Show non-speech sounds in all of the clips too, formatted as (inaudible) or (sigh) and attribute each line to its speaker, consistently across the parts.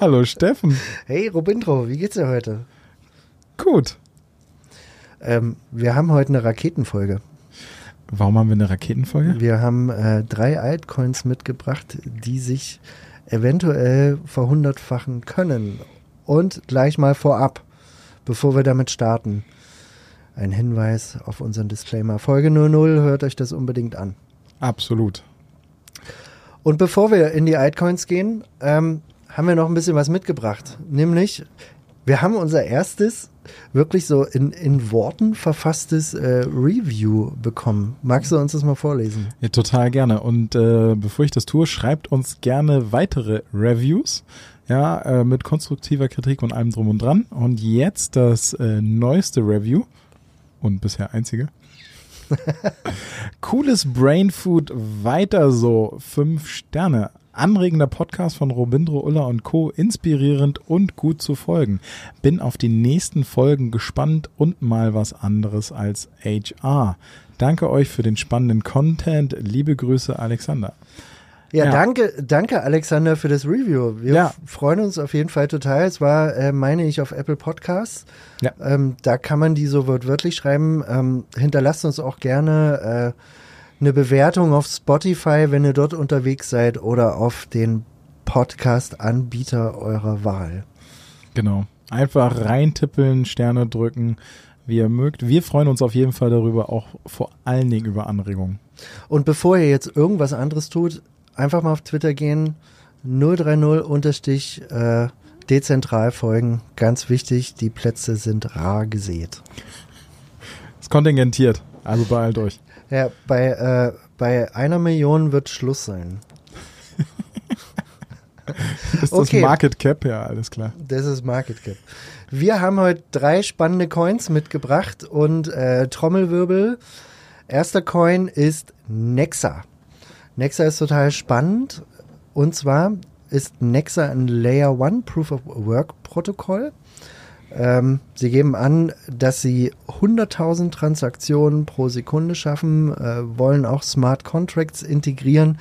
Speaker 1: Hallo Steffen.
Speaker 2: hey Robintro, wie geht's dir heute?
Speaker 1: Gut.
Speaker 2: Ähm, wir haben heute eine Raketenfolge.
Speaker 1: Warum haben wir eine Raketenfolge?
Speaker 2: Wir haben äh, drei Altcoins mitgebracht, die sich eventuell verhundertfachen können. Und gleich mal vorab, bevor wir damit starten, ein Hinweis auf unseren Disclaimer. Folge 00, hört euch das unbedingt an.
Speaker 1: Absolut.
Speaker 2: Und bevor wir in die Altcoins gehen, ähm, haben wir noch ein bisschen was mitgebracht. Nämlich, wir haben unser erstes, wirklich so in, in Worten verfasstes äh, Review bekommen. Magst du uns das mal vorlesen?
Speaker 1: Ja, total gerne. Und äh, bevor ich das tue, schreibt uns gerne weitere Reviews. Ja, äh, mit konstruktiver Kritik und allem drum und dran. Und jetzt das äh, neueste Review und bisher einzige. (laughs) Cooles Brainfood, weiter so. Fünf Sterne. Anregender Podcast von Robindro, Ulla und Co. Inspirierend und gut zu folgen. Bin auf die nächsten Folgen gespannt und mal was anderes als HR. Danke euch für den spannenden Content. Liebe Grüße, Alexander.
Speaker 2: Ja,
Speaker 1: Ja.
Speaker 2: danke, danke Alexander für das Review. Wir
Speaker 1: Ja.
Speaker 2: freuen uns auf jeden Fall total. Es war, äh, meine ich, auf Apple Podcasts.
Speaker 1: Ja.
Speaker 2: Ähm, da kann man die so wortwörtlich schreiben. Ähm, hinterlasst uns auch gerne äh, eine Bewertung auf Spotify, wenn ihr dort unterwegs seid oder auf den Podcast-Anbieter eurer Wahl.
Speaker 1: Genau. Einfach reintippeln, Sterne drücken, wie ihr mögt. Wir freuen uns auf jeden Fall darüber, auch vor allen Dingen über Anregungen.
Speaker 2: Und bevor ihr jetzt irgendwas anderes tut, einfach mal auf Twitter gehen, 030 unterstich äh, dezentral folgen. Ganz wichtig, die Plätze sind rar gesät.
Speaker 1: Es kontingentiert, also beeilt euch.
Speaker 2: Ja, bei, äh, bei einer Million wird Schluss sein. (laughs)
Speaker 1: Ist
Speaker 2: Okay.
Speaker 1: das Market Cap? Ja, alles klar.
Speaker 2: Das ist Market Cap. Wir haben heute drei spannende Coins mitgebracht und äh, Trommelwirbel. Erster Coin ist Nexa. Nexa ist total spannend. Und zwar ist Nexa ein Layer 1 Proof of Work Protokoll. Ähm, sie geben an, dass sie 100.000 Transaktionen pro Sekunde schaffen, äh, wollen auch Smart Contracts integrieren,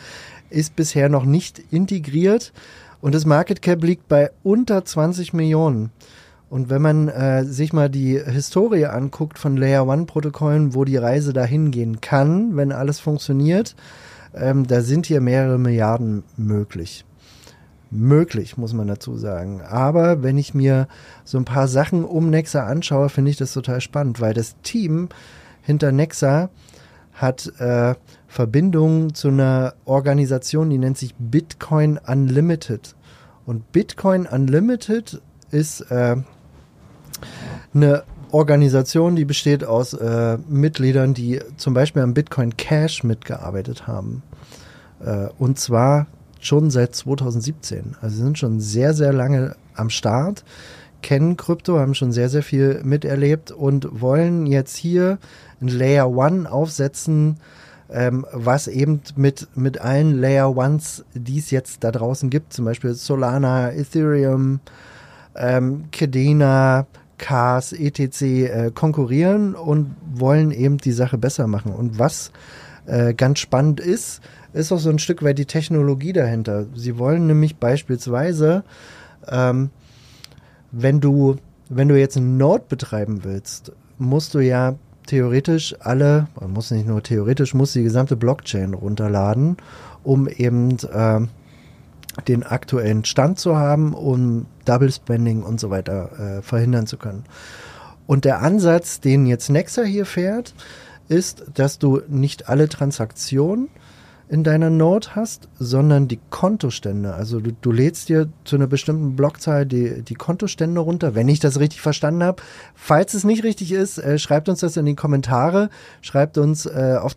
Speaker 2: ist bisher noch nicht integriert und das Market Cap liegt bei unter 20 Millionen. Und wenn man äh, sich mal die Historie anguckt von Layer 1 Protokollen, wo die Reise dahin gehen kann, wenn alles funktioniert, ähm, da sind hier mehrere Milliarden möglich möglich, muss man dazu sagen. Aber wenn ich mir so ein paar Sachen um Nexa anschaue, finde ich das total spannend, weil das Team hinter Nexa hat äh, Verbindungen zu einer Organisation, die nennt sich Bitcoin Unlimited. Und Bitcoin Unlimited ist äh, eine Organisation, die besteht aus äh, Mitgliedern, die zum Beispiel am Bitcoin Cash mitgearbeitet haben. Äh, und zwar schon seit 2017. Also sie sind schon sehr, sehr lange am Start, kennen Krypto, haben schon sehr, sehr viel miterlebt und wollen jetzt hier ein Layer One aufsetzen, ähm, was eben mit, mit allen Layer Ones, die es jetzt da draußen gibt, zum Beispiel Solana, Ethereum, ähm, Kedena, Cars, etc. Äh, konkurrieren und wollen eben die Sache besser machen. Und was äh, ganz spannend ist, ist auch so ein Stück weit die Technologie dahinter. Sie wollen nämlich beispielsweise, ähm, wenn du, wenn du jetzt einen Node betreiben willst, musst du ja theoretisch alle, man muss nicht nur theoretisch, muss die gesamte Blockchain runterladen, um eben ähm, den aktuellen Stand zu haben, um Double Spending und so weiter äh, verhindern zu können. Und der Ansatz, den jetzt Nexa hier fährt, ist, dass du nicht alle Transaktionen in deiner Node hast, sondern die Kontostände. Also du, du lädst dir zu einer bestimmten Blockzahl die, die Kontostände runter, wenn ich das richtig verstanden habe. Falls es nicht richtig ist, äh, schreibt uns das in die Kommentare, schreibt uns äh, auf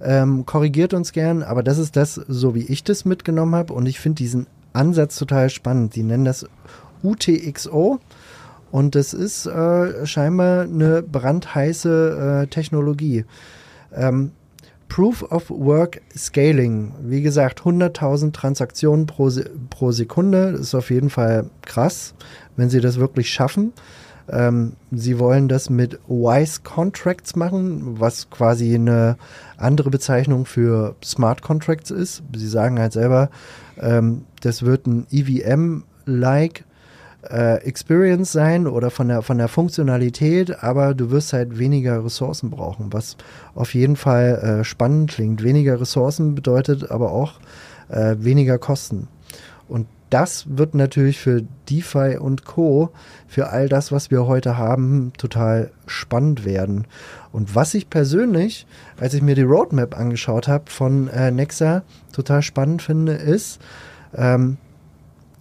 Speaker 2: Ähm, korrigiert uns gern, aber das ist das, so wie ich das mitgenommen habe. Und ich finde diesen Ansatz total spannend. Die nennen das UTXO und das ist äh, scheinbar eine brandheiße äh, Technologie. Ähm, Proof of Work Scaling. Wie gesagt, 100.000 Transaktionen pro, pro Sekunde. Das ist auf jeden Fall krass, wenn sie das wirklich schaffen. Ähm, sie wollen das mit Wise Contracts machen, was quasi eine andere Bezeichnung für Smart Contracts ist. Sie sagen halt selber, ähm, das wird ein EVM-like äh, Experience sein oder von der, von der Funktionalität, aber du wirst halt weniger Ressourcen brauchen, was auf jeden Fall äh, spannend klingt. Weniger Ressourcen bedeutet aber auch äh, weniger Kosten. Und das wird natürlich für DeFi und Co., für all das, was wir heute haben, total spannend werden. Und was ich persönlich, als ich mir die Roadmap angeschaut habe von äh, Nexa, total spannend finde, ist, ähm,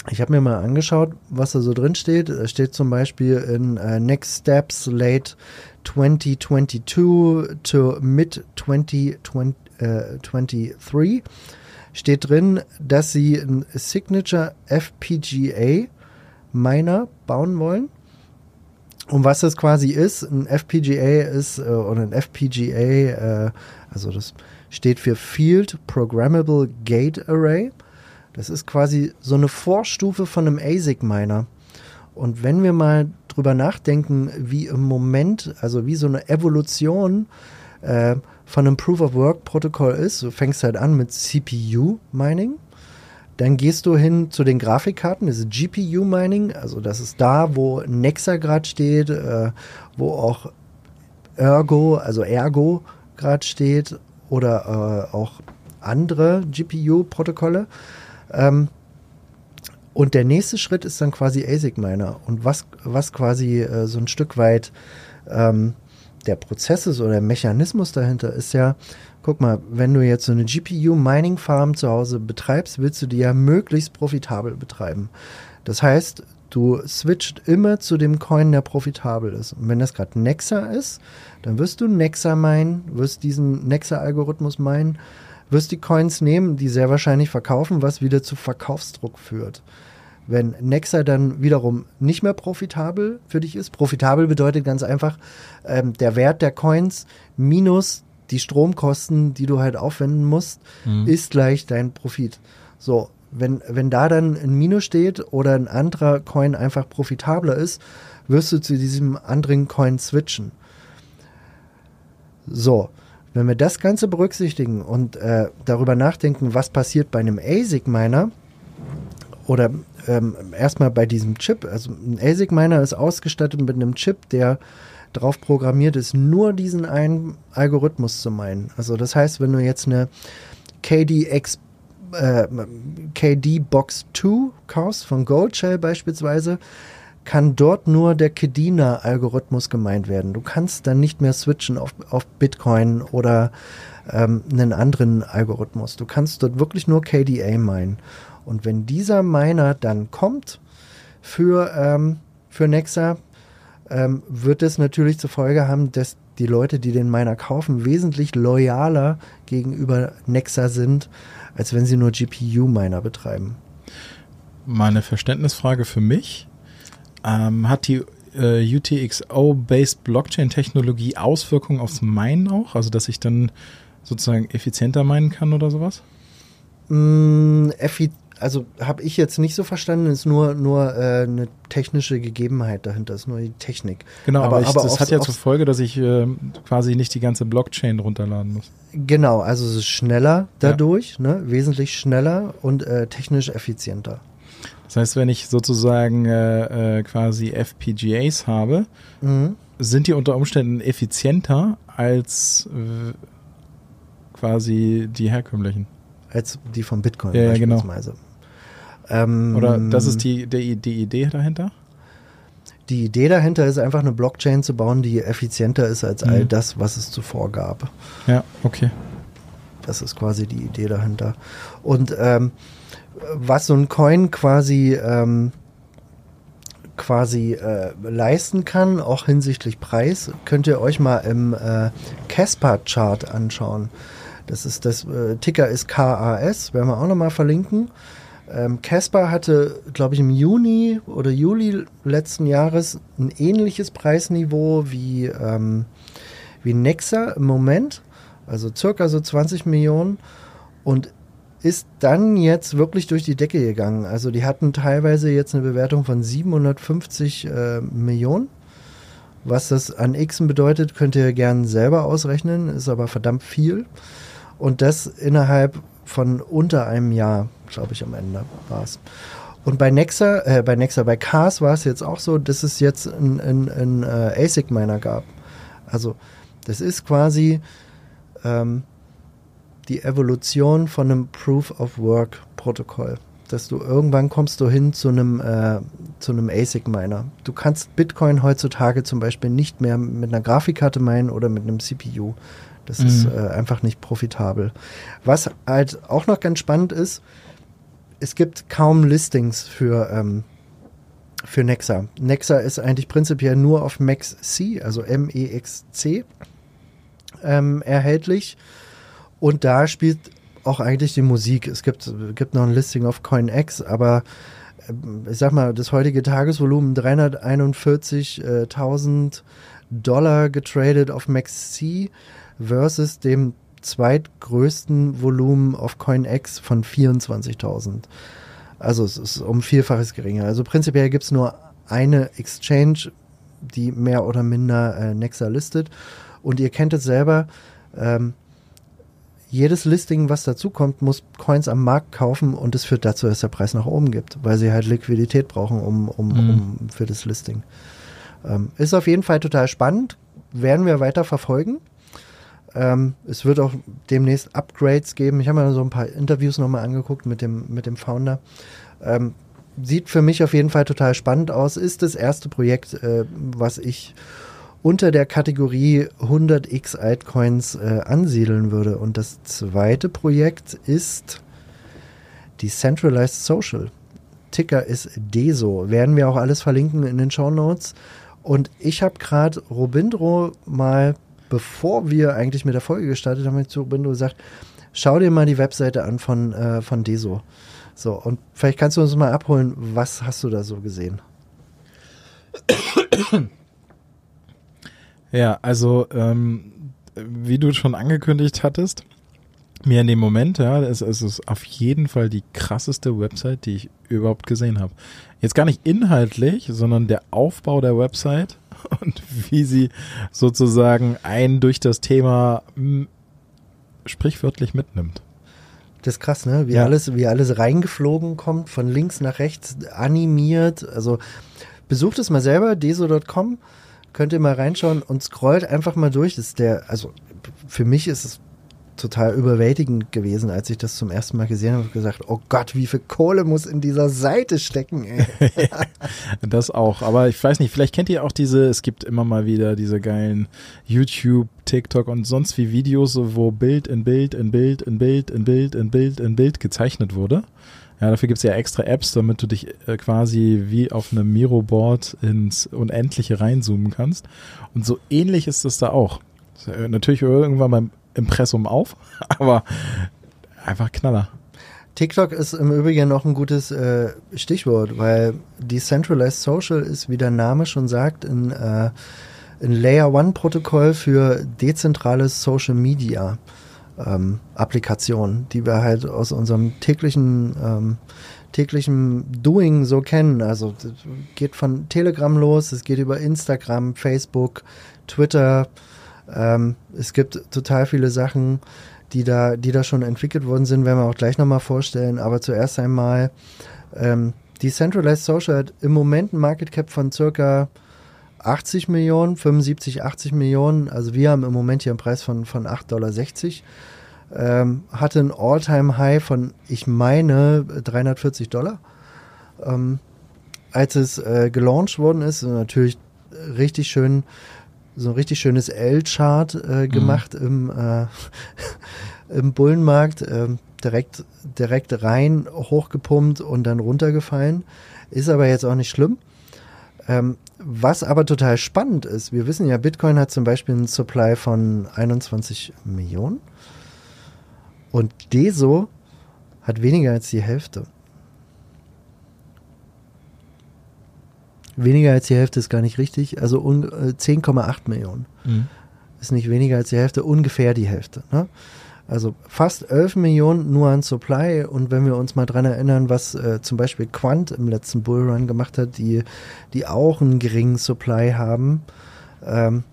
Speaker 2: ich habe mir mal angeschaut, was da so drin steht. Es steht zum Beispiel in uh, Next Steps late 2022 to mid 2023 steht drin, dass sie ein Signature FPGA Miner bauen wollen. Und was das quasi ist, ein FPGA ist, äh, oder ein FPGA, äh, also das steht für Field Programmable Gate Array. Das ist quasi so eine Vorstufe von einem ASIC-Miner. Und wenn wir mal drüber nachdenken, wie im Moment, also wie so eine Evolution äh, von einem Proof-of-Work-Protokoll ist, du fängst halt an mit CPU-Mining, dann gehst du hin zu den Grafikkarten, das ist GPU-Mining, also das ist da, wo Nexa gerade steht, äh, wo auch Ergo, also Ergo gerade steht oder äh, auch andere GPU-Protokolle. Ähm, und der nächste Schritt ist dann quasi ASIC-Miner. Und was, was quasi äh, so ein Stück weit ähm, der Prozess ist oder der Mechanismus dahinter ist ja, guck mal, wenn du jetzt so eine GPU-Mining-Farm zu Hause betreibst, willst du die ja möglichst profitabel betreiben. Das heißt, du switcht immer zu dem Coin, der profitabel ist. Und wenn das gerade Nexa ist, dann wirst du Nexa meinen, wirst diesen Nexa-Algorithmus meinen wirst die Coins nehmen, die sehr wahrscheinlich verkaufen, was wieder zu Verkaufsdruck führt. Wenn Nexa dann wiederum nicht mehr profitabel für dich ist, profitabel bedeutet ganz einfach, ähm, der Wert der Coins minus die Stromkosten, die du halt aufwenden musst, mhm. ist gleich dein Profit. So, wenn, wenn da dann ein Minus steht oder ein anderer Coin einfach profitabler ist, wirst du zu diesem anderen Coin switchen. So, wenn wir das Ganze berücksichtigen und äh, darüber nachdenken, was passiert bei einem ASIC-Miner oder ähm, erstmal bei diesem Chip, also ein ASIC-Miner ist ausgestattet mit einem Chip, der darauf programmiert ist, nur diesen einen Algorithmus zu meinen. Also das heißt, wenn du jetzt eine KDX äh, KD Box 2 kaufst von Goldshell beispielsweise, kann dort nur der Kedina-Algorithmus gemeint werden. Du kannst dann nicht mehr switchen auf, auf Bitcoin oder ähm, einen anderen Algorithmus. Du kannst dort wirklich nur KDA meinen. Und wenn dieser Miner dann kommt für, ähm, für Nexa, ähm, wird es natürlich zur Folge haben, dass die Leute, die den Miner kaufen, wesentlich loyaler gegenüber Nexa sind, als wenn sie nur GPU-Miner betreiben.
Speaker 1: Meine Verständnisfrage für mich ähm, hat die äh, UTXO-based Blockchain-Technologie Auswirkungen aufs Minen auch? Also, dass ich dann sozusagen effizienter meinen kann oder sowas?
Speaker 2: Mm, also habe ich jetzt nicht so verstanden, ist nur, nur äh, eine technische Gegebenheit dahinter, ist nur die Technik.
Speaker 1: Genau, aber, aber, ich, aber das hat ja zur Folge, dass ich äh, quasi nicht die ganze Blockchain runterladen muss.
Speaker 2: Genau, also es ist schneller dadurch, ja. ne, wesentlich schneller und äh, technisch effizienter.
Speaker 1: Das heißt, wenn ich sozusagen äh, äh, quasi FPGAs habe, mhm. sind die unter Umständen effizienter als äh, quasi die herkömmlichen.
Speaker 2: Als die von Bitcoin
Speaker 1: ja, beispielsweise. Genau. Ähm, Oder das ist die, die, die Idee dahinter?
Speaker 2: Die Idee dahinter ist einfach eine Blockchain zu bauen, die effizienter ist als mhm. all das, was es zuvor gab.
Speaker 1: Ja, okay.
Speaker 2: Das ist quasi die Idee dahinter. Und ähm, was so ein Coin quasi ähm, quasi äh, leisten kann, auch hinsichtlich Preis, könnt ihr euch mal im äh, Casper-Chart anschauen. Das ist das äh, Ticker ist KAS, werden wir auch nochmal verlinken. Ähm, Casper hatte, glaube ich, im Juni oder Juli letzten Jahres ein ähnliches Preisniveau wie, ähm, wie Nexa im Moment, also circa so 20 Millionen und ist dann jetzt wirklich durch die Decke gegangen. Also die hatten teilweise jetzt eine Bewertung von 750 äh, Millionen. Was das an Xen bedeutet, könnt ihr gerne selber ausrechnen, ist aber verdammt viel. Und das innerhalb von unter einem Jahr, glaube ich, am Ende war es. Und bei Nexa, äh, bei Nexa, bei Cars war es jetzt auch so, dass es jetzt ein, ein, ein äh, ASIC-Miner gab. Also das ist quasi ähm, die Evolution von einem Proof-of-Work-Protokoll. Dass du irgendwann kommst du hin zu einem, äh, zu einem ASIC-Miner. Du kannst Bitcoin heutzutage zum Beispiel nicht mehr mit einer Grafikkarte meinen oder mit einem CPU. Das mhm. ist äh, einfach nicht profitabel. Was halt auch noch ganz spannend ist, es gibt kaum Listings für, ähm, für Nexa. Nexa ist eigentlich prinzipiell nur auf MaxC, also M-E-X-C, ähm, erhältlich. Und da spielt auch eigentlich die Musik. Es gibt, gibt noch ein Listing auf CoinX, aber ähm, ich sag mal, das heutige Tagesvolumen 341.000 Dollar getradet auf MaxC versus dem zweitgrößten Volumen auf CoinX von 24.000. Also es ist um Vielfaches geringer. Also prinzipiell gibt es nur eine Exchange, die mehr oder minder äh, Nexa listet. Und ihr kennt es selber, ähm, jedes Listing, was dazukommt, muss Coins am Markt kaufen und es führt dazu, dass der Preis nach oben gibt, weil sie halt Liquidität brauchen um, um, mhm. um für das Listing. Ähm, ist auf jeden Fall total spannend, werden wir weiter verfolgen. Ähm, es wird auch demnächst Upgrades geben. Ich habe mir so ein paar Interviews nochmal angeguckt mit dem, mit dem Founder. Ähm, sieht für mich auf jeden Fall total spannend aus. Ist das erste Projekt, äh, was ich unter der Kategorie 100x Altcoins äh, ansiedeln würde. Und das zweite Projekt ist Decentralized Social. Ticker ist DESO. Werden wir auch alles verlinken in den Show Notes. Und ich habe gerade Robindro mal bevor wir eigentlich mit der Folge gestartet haben, zu Bindo gesagt, schau dir mal die Webseite an von, äh, von Deso. So, und vielleicht kannst du uns mal abholen, was hast du da so gesehen? (coughs)
Speaker 1: Ja, also ähm, wie du schon angekündigt hattest, mir in dem Moment, ja, es, es ist auf jeden Fall die krasseste Website, die ich überhaupt gesehen habe. Jetzt gar nicht inhaltlich, sondern der Aufbau der Website (laughs) und wie sie sozusagen einen durch das Thema m, sprichwörtlich mitnimmt.
Speaker 2: Das ist krass, ne? Wie ja. alles, wie alles reingeflogen kommt, von links nach rechts animiert. Also besucht es mal selber, deso.com, könnt ihr mal reinschauen und scrollt einfach mal durch. Das ist der, also für mich ist es total überwältigend gewesen, als ich das zum ersten Mal gesehen habe und gesagt, oh Gott, wie viel Kohle muss in dieser Seite stecken, (laughs)
Speaker 1: das auch, aber ich weiß nicht, vielleicht kennt ihr auch diese, es gibt immer mal wieder diese geilen YouTube, TikTok und sonst wie Videos, wo Bild in Bild in Bild in Bild in Bild in Bild in Bild gezeichnet wurde. Ja, dafür gibt es ja extra Apps, damit du dich äh, quasi wie auf einem Miro-Board ins Unendliche reinzoomen kannst. Und so ähnlich ist es da auch. Äh, natürlich irgendwann beim Impressum auf, (laughs) aber einfach Knaller.
Speaker 2: TikTok ist im Übrigen noch ein gutes äh, Stichwort, weil Decentralized Social ist, wie der Name schon sagt, ein, äh, ein Layer One Protokoll für dezentrales Social Media ähm, Applikationen, die wir halt aus unserem täglichen ähm, täglichen Doing so kennen. Also geht von Telegram los, es geht über Instagram, Facebook, Twitter, ähm, es gibt total viele Sachen, die da, die da schon entwickelt worden sind, werden wir auch gleich nochmal vorstellen. Aber zuerst einmal, ähm, Decentralized Social hat im Moment ein Market Cap von circa 80 Millionen, 75, 80 Millionen. Also wir haben im Moment hier einen Preis von, von 8,60 Dollar. Ähm, hatte ein All-Time-High von, ich meine, 340 Dollar. Ähm, als es äh, gelauncht worden ist, natürlich richtig schön so ein richtig schönes L-Chart äh, mhm. gemacht mhm. im, äh, (laughs) im Bullenmarkt, äh, direkt, direkt rein, hochgepumpt und dann runtergefallen. Ist aber jetzt auch nicht schlimm. Ähm, was aber total spannend ist, wir wissen ja, Bitcoin hat zum Beispiel einen Supply von 21 Millionen und DESO hat weniger als die Hälfte. Weniger als die Hälfte ist gar nicht richtig, also 10,8 äh, Millionen.
Speaker 1: Mhm.
Speaker 2: Ist nicht weniger als die Hälfte, ungefähr die Hälfte. Ne? Also fast 11 Millionen nur an Supply und wenn wir uns mal dran erinnern, was äh, zum Beispiel Quant im letzten Bullrun gemacht hat, die, die auch einen geringen Supply haben, ähm,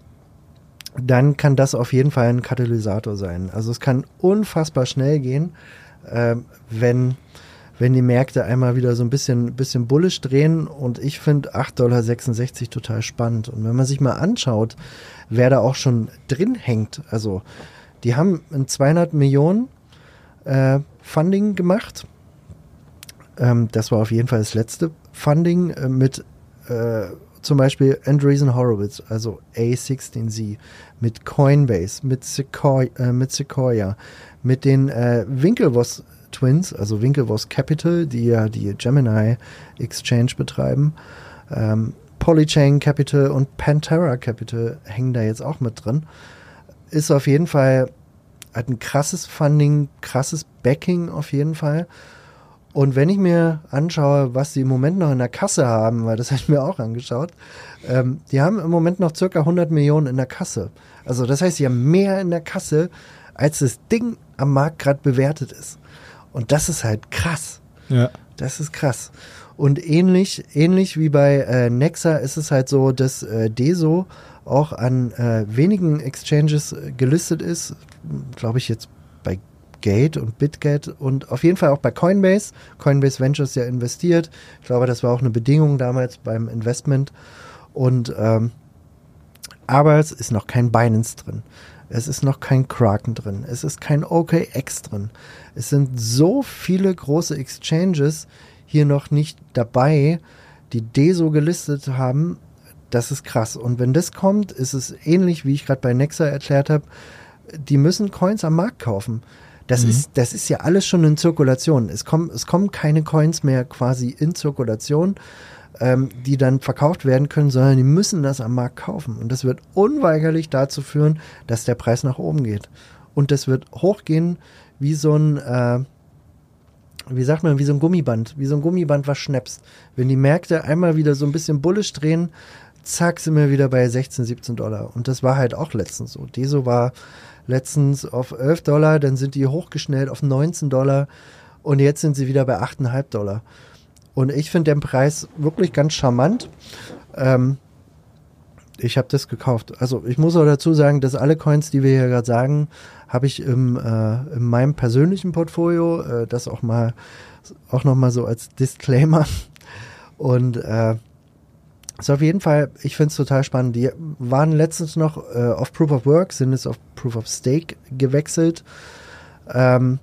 Speaker 2: dann kann das auf jeden Fall ein Katalysator sein. Also es kann unfassbar schnell gehen, ähm, wenn, wenn die Märkte einmal wieder so ein bisschen, bisschen bullisch drehen und ich finde 8,66 Dollar total spannend. Und wenn man sich mal anschaut, wer da auch schon drin hängt, also die haben ein 200 Millionen äh, Funding gemacht. Ähm, das war auf jeden Fall das letzte Funding äh, mit äh, zum Beispiel Andreessen Horowitz, also A16Z, mit Coinbase, mit Sequoia, äh, mit, Sequoia, mit den äh, Winklevoss Twins, also Winklevoss Capital, die ja die Gemini Exchange betreiben. Ähm, Polychain Capital und Pantera Capital hängen da jetzt auch mit drin. Ist auf jeden Fall, hat ein krasses Funding, krasses Backing auf jeden Fall. Und wenn ich mir anschaue, was sie im Moment noch in der Kasse haben, weil das (laughs) habe ich mir auch angeschaut, ähm, die haben im Moment noch circa 100 Millionen in der Kasse. Also das heißt, sie haben mehr in der Kasse, als das Ding am Markt gerade bewertet ist. Und das ist halt krass.
Speaker 1: Ja.
Speaker 2: Das ist krass. Und ähnlich, ähnlich wie bei äh, Nexa ist es halt so, dass äh, Deso auch an äh, wenigen Exchanges äh, gelistet ist. Glaube ich jetzt bei Gate und Bitgate und auf jeden Fall auch bei Coinbase. Coinbase Ventures ja investiert. Ich glaube, das war auch eine Bedingung damals beim Investment. Und ähm, aber es ist noch kein Binance drin. Es ist noch kein Kraken drin. Es ist kein OKX drin. Es sind so viele große Exchanges hier noch nicht dabei, die DESO gelistet haben. Das ist krass. Und wenn das kommt, ist es ähnlich, wie ich gerade bei Nexa erklärt habe. Die müssen Coins am Markt kaufen. Das,
Speaker 1: Mhm.
Speaker 2: ist, das ist ja alles schon in Zirkulation. Es kommen, es kommen keine Coins mehr quasi in Zirkulation, ähm, die dann verkauft werden können, sondern die müssen das am Markt kaufen. Und das wird unweigerlich dazu führen, dass der Preis nach oben geht. Und das wird hochgehen wie so ein, äh, wie sagt man, wie so ein Gummiband, wie so ein Gummiband, was schnappst. Wenn die Märkte einmal wieder so ein bisschen bullisch drehen, zack, sind wir wieder bei 16, 17 Dollar. Und das war halt auch letztens so. Deso war letztens auf 11 Dollar, dann sind die hochgeschnellt auf 19 Dollar und jetzt sind sie wieder bei 8,5 Dollar. Und ich finde den Preis wirklich ganz charmant. Ähm, ich habe das gekauft. Also ich muss auch dazu sagen, dass alle Coins, die wir hier gerade sagen, habe ich im, äh, in meinem persönlichen Portfolio. Äh, das auch mal auch noch mal so als Disclaimer. Und äh, ist auf jeden Fall, ich finde es total spannend. Die waren letztens noch äh, auf Proof of Work, sind jetzt auf Proof of Stake gewechselt. Ähm,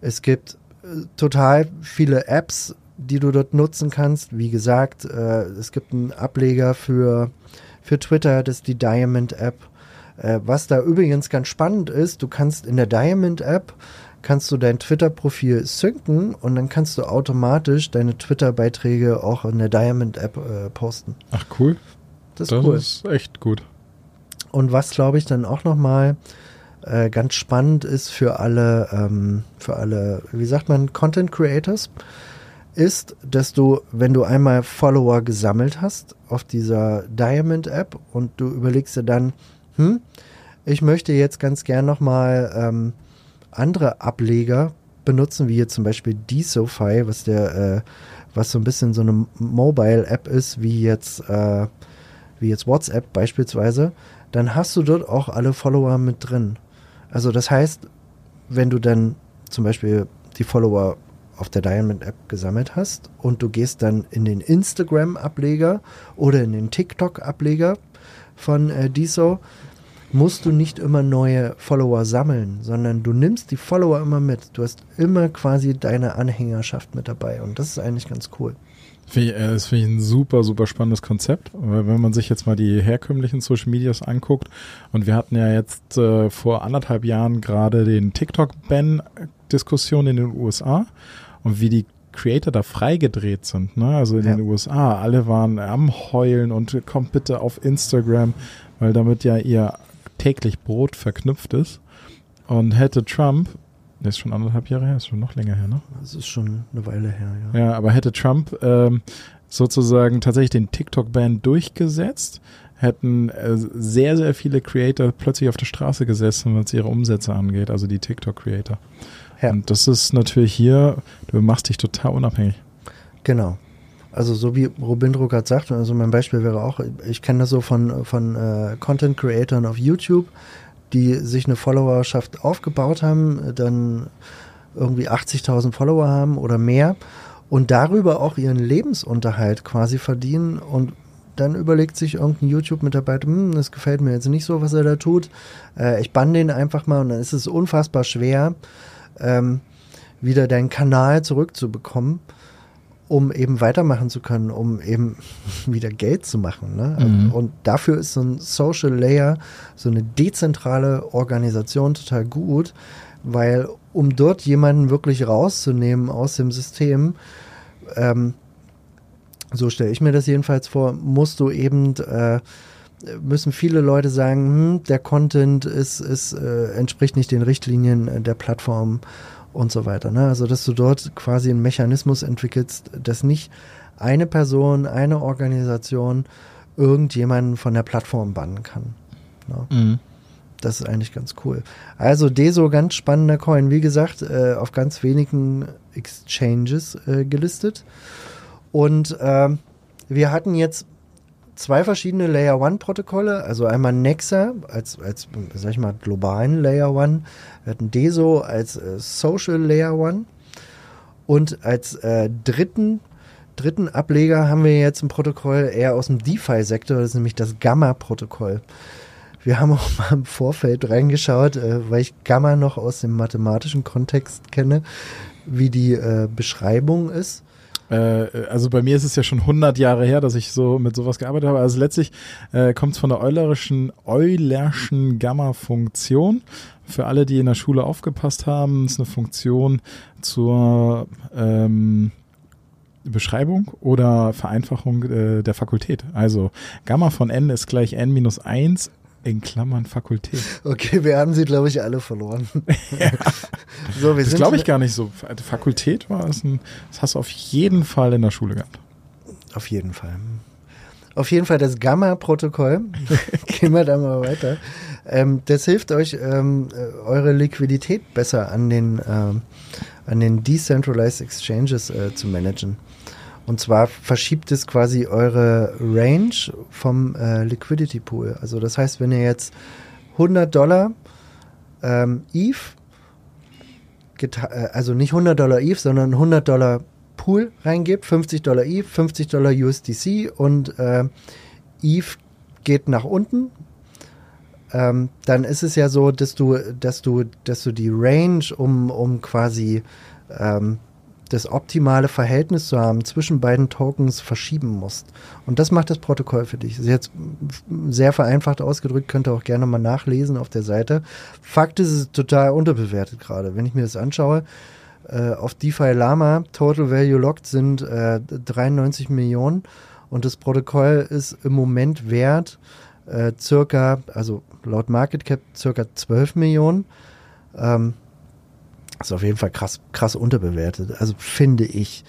Speaker 2: es gibt äh, total viele Apps, die du dort nutzen kannst. Wie gesagt, äh, es gibt einen Ableger für, für Twitter, das ist die Diamond App. Äh, was da übrigens ganz spannend ist, du kannst in der Diamond App kannst du dein Twitter-Profil synken und dann kannst du automatisch deine Twitter-Beiträge auch in der Diamond-App äh, posten.
Speaker 1: Ach cool.
Speaker 2: Das ist
Speaker 1: Das
Speaker 2: cool.
Speaker 1: ist echt gut.
Speaker 2: Und was glaube ich dann auch nochmal äh, ganz spannend ist für alle, ähm, für alle, wie sagt man, Content Creators, ist, dass du, wenn du einmal Follower gesammelt hast auf dieser Diamond App und du überlegst dir dann, hm, ich möchte jetzt ganz gern nochmal ähm, andere Ableger benutzen, wie jetzt zum Beispiel DSoFi, was der, äh, was so ein bisschen so eine Mobile-App ist, wie jetzt, äh, wie jetzt WhatsApp beispielsweise, dann hast du dort auch alle Follower mit drin. Also das heißt, wenn du dann zum Beispiel die Follower auf der Diamond App gesammelt hast und du gehst dann in den Instagram-Ableger oder in den TikTok-Ableger von äh, DISO, musst du nicht immer neue Follower sammeln, sondern du nimmst die Follower immer mit. Du hast immer quasi deine Anhängerschaft mit dabei und das ist eigentlich ganz cool.
Speaker 1: Äh, Das finde ich ein super, super spannendes Konzept. Weil wenn man sich jetzt mal die herkömmlichen Social Medias anguckt und wir hatten ja jetzt äh, vor anderthalb Jahren gerade den TikTok-Ban-Diskussion in den USA und wie die Creator da freigedreht sind, ne? Also in
Speaker 2: Ja.
Speaker 1: den USA, alle waren am Heulen und kommt bitte auf Instagram, weil damit ja ihr täglich Brot verknüpft ist. Und hätte Trump, der ist schon anderthalb Jahre her, ist schon noch länger her, ne?
Speaker 2: Das ist schon eine Weile her, ja.
Speaker 1: Ja, aber hätte Trump ähm, sozusagen tatsächlich den TikTok-Ban durchgesetzt, hätten äh, sehr, sehr viele Creator plötzlich auf der Straße gesessen, was ihre Umsätze angeht, also die TikTok-Creator.
Speaker 2: Ja.
Speaker 1: Und das ist natürlich hier, du machst dich total unabhängig.
Speaker 2: Genau. Also so wie Robindro gerade sagt, also mein Beispiel wäre auch, ich kenne das so von, von äh, Content Creatoren auf YouTube, die sich eine Followerschaft aufgebaut haben, dann irgendwie 80.000 Follower haben oder mehr und darüber auch ihren Lebensunterhalt quasi verdienen und dann überlegt sich irgendein YouTube-Mitarbeiter, hm, das gefällt mir jetzt nicht so, was er da tut. Äh, ich bann den einfach mal und dann ist es unfassbar schwer, ähm, wieder deinen Kanal zurückzubekommen, um eben weitermachen zu können, um eben (laughs) wieder Geld zu machen. Ne?
Speaker 1: Mhm.
Speaker 2: Und dafür ist so ein Social Layer, so eine dezentrale Organisation total gut, weil um dort jemanden wirklich rauszunehmen aus dem System, ähm, so stelle ich mir das jedenfalls vor, musst du eben, äh, müssen viele Leute sagen, hm, der Content ist, ist, äh, entspricht nicht den Richtlinien äh, der Plattform und so weiter. Ne? Also, dass du dort quasi einen Mechanismus entwickelst, dass nicht eine Person, eine Organisation irgendjemanden von der Plattform bannen kann. Ne?
Speaker 1: Mhm.
Speaker 2: Das ist eigentlich ganz cool. Also Deso, ganz spannender Coin. Wie gesagt, äh, auf ganz wenigen Exchanges äh, gelistet. Und ähm, wir hatten jetzt zwei verschiedene Layer One Protokolle, also einmal Nexa als, als sag ich mal, globalen Layer One. Wir hatten Deso als äh, Social Layer One. Und als äh, dritten, dritten Ableger haben wir jetzt ein Protokoll eher aus dem DeFi-Sektor, das ist nämlich das Gamma-Protokoll. Wir haben auch mal im Vorfeld reingeschaut, äh, weil ich Gamma noch aus dem mathematischen Kontext kenne, wie die äh, Beschreibung ist.
Speaker 1: Äh, also bei mir ist es ja schon 100 Jahre her, dass ich so mit sowas gearbeitet habe. Also letztlich äh, kommt es von der Eulerischen, Eulerschen Gamma-Funktion. Für alle, die in der Schule aufgepasst haben, ist eine Funktion zur ähm, Beschreibung oder Vereinfachung äh, der Fakultät. Also Gamma von n ist gleich n minus 1 in Klammern Fakultät.
Speaker 2: Okay, wir haben sie, glaube ich, alle verloren. (laughs) so, wir
Speaker 1: Das glaube ich gar nicht so. Fakultät war es ein, das hast du auf jeden Fall in der Schule gehabt.
Speaker 2: Auf jeden Fall. Auf jeden Fall das Gamma-Protokoll. (laughs) Gehen wir da mal weiter. Ähm, das hilft euch, ähm, äh, eure Liquidität besser an den, ähm, an den Decentralized Exchanges äh, zu managen. Und zwar verschiebt es quasi eure Range vom äh, Liquidity Pool. Also das heißt, wenn ihr jetzt 100 Dollar ähm, ETH, geta- äh, also nicht 100 Dollar ETH, sondern 100 Dollar Pool reingebt, 50 Dollar ETH, 50 Dollar USDC und äh, ETH geht nach unten, ähm, dann ist es ja so, dass du, dass du, dass du die Range, um, um quasi ähm, das optimale Verhältnis zu haben zwischen beiden Tokens verschieben musst. Und das macht das Protokoll für dich. Das ist jetzt sehr vereinfacht ausgedrückt, könnt ihr auch gerne mal nachlesen auf der Seite. Fakt ist, es ist total unterbewertet gerade. Wenn ich mir das anschaue, äh, auf DeFi Lama Total Value Locked sind äh, 93 Millionen und das Protokoll ist im Moment wert äh, circa, also laut Market Cap circa 12 Millionen. Ähm, ist auf jeden Fall krass, krass unterbewertet, also finde ich.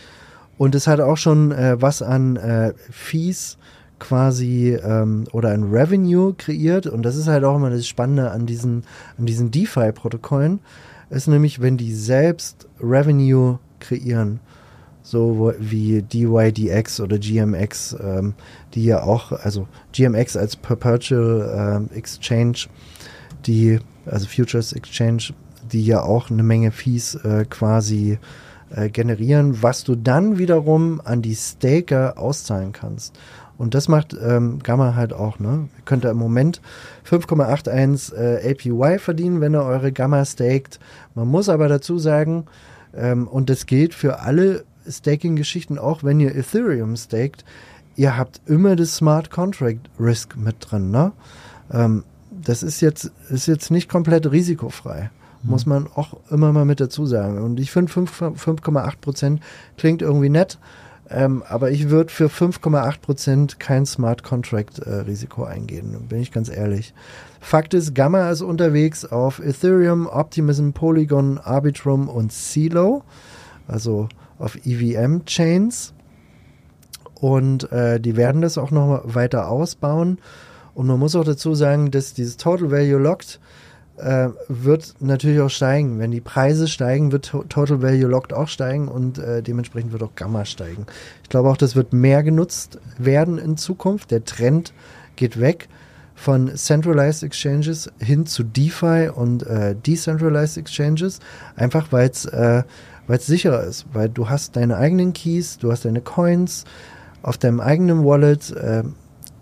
Speaker 2: Und es hat auch schon äh, was an äh, Fees quasi ähm, oder ein Revenue kreiert und das ist halt auch immer das Spannende an diesen, an diesen DeFi-Protokollen, ist nämlich, wenn die selbst Revenue kreieren, so wie DYDX oder GMX, ähm, die ja auch, also GMX als Perpetual ähm, Exchange, die, also Futures Exchange, die ja auch eine Menge Fees äh, quasi äh, generieren, was du dann wiederum an die Staker auszahlen kannst. Und das macht ähm, Gamma halt auch, ne? Ihr könnt da im Moment 5,81 äh, APY verdienen, wenn ihr eure Gamma staked. Man muss aber dazu sagen, ähm, und das gilt für alle Staking-Geschichten, auch wenn ihr Ethereum staked, ihr habt immer das Smart Contract Risk mit drin, ne? Ähm, das ist jetzt, ist jetzt nicht komplett risikofrei. Muss man auch immer mal mit dazu sagen. Und ich finde 5,8 Prozent klingt irgendwie nett, ähm, aber ich würde für 5,8 Prozent kein Smart Contract äh, Risiko eingehen, bin ich ganz ehrlich. Fakt ist, Gamma ist unterwegs auf Ethereum, Optimism, Polygon, Arbitrum und CeLo, also auf EVM Chains. und äh, die werden das auch noch weiter ausbauen. Und man muss auch dazu sagen, dass dieses Total Value Locked äh, wird natürlich auch steigen. Wenn die Preise steigen, wird to Total Value Locked auch steigen und äh, dementsprechend wird auch Gamma steigen. Ich glaube auch, das wird mehr genutzt werden in Zukunft. Der Trend geht weg von Centralized Exchanges hin zu DeFi und äh, Decentralized Exchanges, einfach weil es äh, sicherer ist, weil du hast deine eigenen Keys, du hast deine Coins auf deinem eigenen Wallet, äh,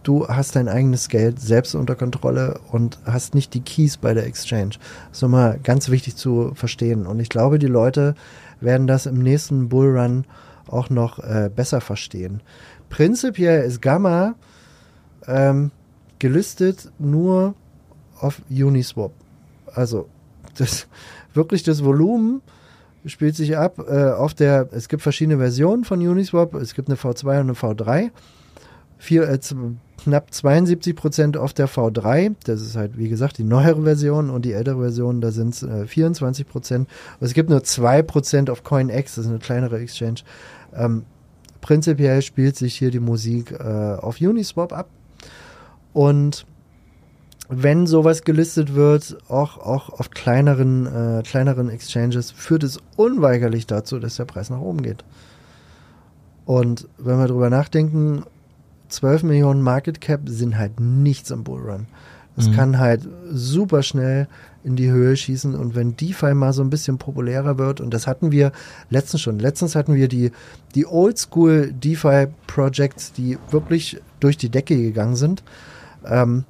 Speaker 2: du hast dein eigenes Geld selbst unter Kontrolle und hast nicht die Keys bei der Exchange. Das ist nochmal ganz wichtig zu verstehen und ich glaube, die Leute werden das im nächsten Bullrun auch noch äh, besser verstehen. Prinzipiell ist Gamma ähm, gelistet nur auf Uniswap. Also das (laughs) wirklich das Volumen spielt sich ab äh, auf der, es gibt verschiedene Versionen von Uniswap, es gibt eine V2 und eine V3. Vier, äh, knapp 72 Prozent auf der V3, das ist halt wie gesagt die neuere Version und die ältere Version, da sind es äh, 24 Prozent. Es gibt nur 2 Prozent auf CoinX, das ist eine kleinere Exchange. Ähm, prinzipiell spielt sich hier die Musik äh, auf Uniswap ab. Und wenn sowas gelistet wird, auch, auch auf kleineren, äh, kleineren Exchanges, führt es unweigerlich dazu, dass der Preis nach oben geht. Und wenn wir darüber nachdenken, 12 Millionen Market Cap sind halt nichts im Bullrun. Es mhm. kann halt super schnell in die Höhe schießen und wenn DeFi mal so ein bisschen populärer wird und das hatten wir letztens schon. Letztens hatten wir die, die Oldschool DeFi Projects, die wirklich durch die Decke gegangen sind. Ähm,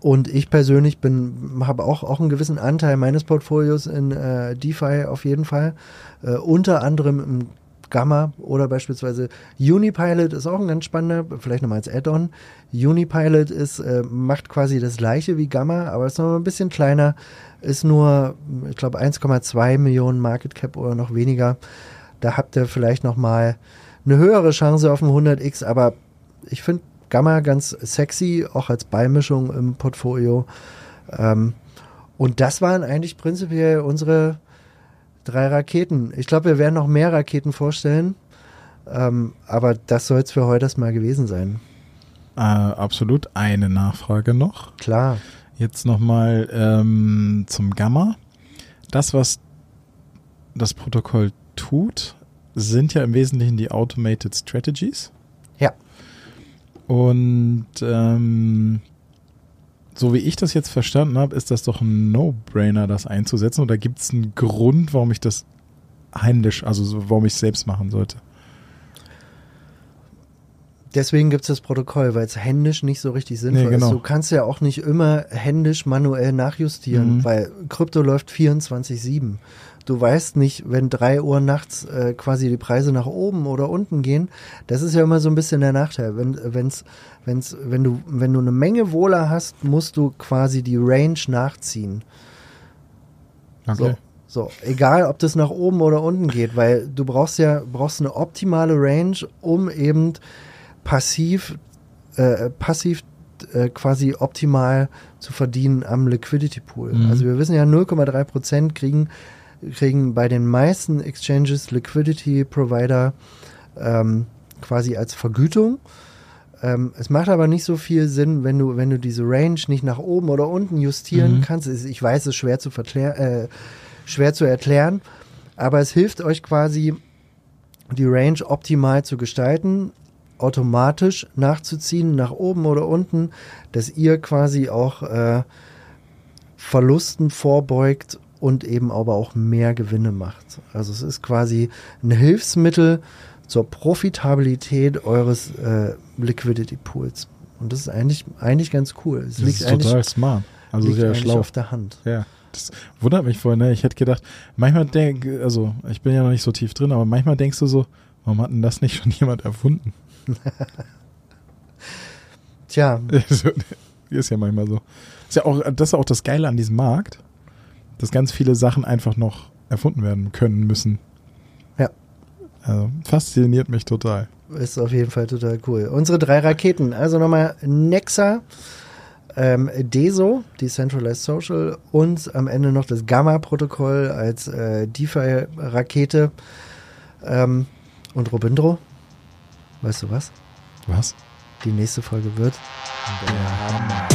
Speaker 2: und ich persönlich bin, habe auch, auch einen gewissen Anteil meines Portfolios in äh, DeFi auf jeden Fall. Äh, unter anderem im Gamma oder beispielsweise Unipilot ist auch ein ganz spannender, vielleicht nochmal als Add-on. Unipilot ist, äh, macht quasi das gleiche wie Gamma, aber ist noch ein bisschen kleiner, ist nur, ich glaube, 1,2 Millionen Market Cap oder noch weniger. Da habt ihr vielleicht nochmal eine höhere Chance auf ein 100x, aber ich finde Gamma ganz sexy, auch als Beimischung im Portfolio. Ähm, und das waren eigentlich prinzipiell unsere drei Raketen. Ich glaube, wir werden noch mehr Raketen vorstellen. Ähm, aber das soll es für heute erstmal gewesen sein.
Speaker 1: Äh, absolut. Eine Nachfrage noch.
Speaker 2: Klar.
Speaker 1: Jetzt nochmal ähm, zum Gamma. Das, was das Protokoll tut, sind ja im Wesentlichen die Automated Strategies.
Speaker 2: Ja.
Speaker 1: Und ähm, so wie ich das jetzt verstanden habe, ist das doch ein No-Brainer, das einzusetzen. Oder gibt es einen Grund, warum ich das händisch, also warum ich es selbst machen sollte?
Speaker 2: Deswegen gibt es das Protokoll, weil es händisch nicht so richtig sinnvoll nee, genau. ist. Du kannst ja auch nicht immer händisch manuell nachjustieren, mhm. weil Krypto läuft 24-7 du weißt nicht, wenn drei Uhr nachts äh, quasi die Preise nach oben oder unten gehen. Das ist ja immer so ein bisschen der Nachteil. Wenn, wenn's, wenn's, wenn, du, wenn du eine Menge Wohler hast, musst du quasi die Range nachziehen.
Speaker 1: Okay.
Speaker 2: So, so, egal ob das nach oben oder unten geht, weil du brauchst ja brauchst eine optimale Range, um eben passiv, äh, passiv äh, quasi optimal zu verdienen am Liquidity Pool. Mhm. Also wir wissen ja 0,3 Prozent kriegen kriegen bei den meisten Exchanges Liquidity Provider ähm, quasi als Vergütung. Ähm, es macht aber nicht so viel Sinn, wenn du, wenn du diese Range nicht nach oben oder unten justieren mhm. kannst. Ich weiß, es ist schwer zu, äh, schwer zu erklären, aber es hilft euch quasi, die Range optimal zu gestalten, automatisch nachzuziehen, nach oben oder unten, dass ihr quasi auch äh, Verlusten vorbeugt und eben aber auch mehr Gewinne macht. Also es ist quasi ein Hilfsmittel zur Profitabilität eures äh, Liquidity Pools. Und das ist eigentlich, eigentlich ganz cool. Es
Speaker 1: das liegt ist total smart. Also sehr schlau.
Speaker 2: auf der Hand.
Speaker 1: Ja. Das wundert mich vorhin, ne? Ich hätte gedacht, manchmal denke, also ich bin ja noch nicht so tief drin, aber manchmal denkst du so, warum hat denn das nicht schon jemand erfunden? (laughs)
Speaker 2: Tja. (laughs)
Speaker 1: ist ja manchmal so. Ist ja auch, das ist auch das Geile an diesem Markt dass ganz viele Sachen einfach noch erfunden werden können müssen.
Speaker 2: Ja.
Speaker 1: Also, fasziniert mich total.
Speaker 2: Ist auf jeden Fall total cool. Unsere drei Raketen, also nochmal Nexa, ähm, DESO, Decentralized Social, und am Ende noch das Gamma-Protokoll als äh, DeFi-Rakete ähm, und Robindro. Weißt du was?
Speaker 1: Was?
Speaker 2: Die nächste Folge wird
Speaker 1: Der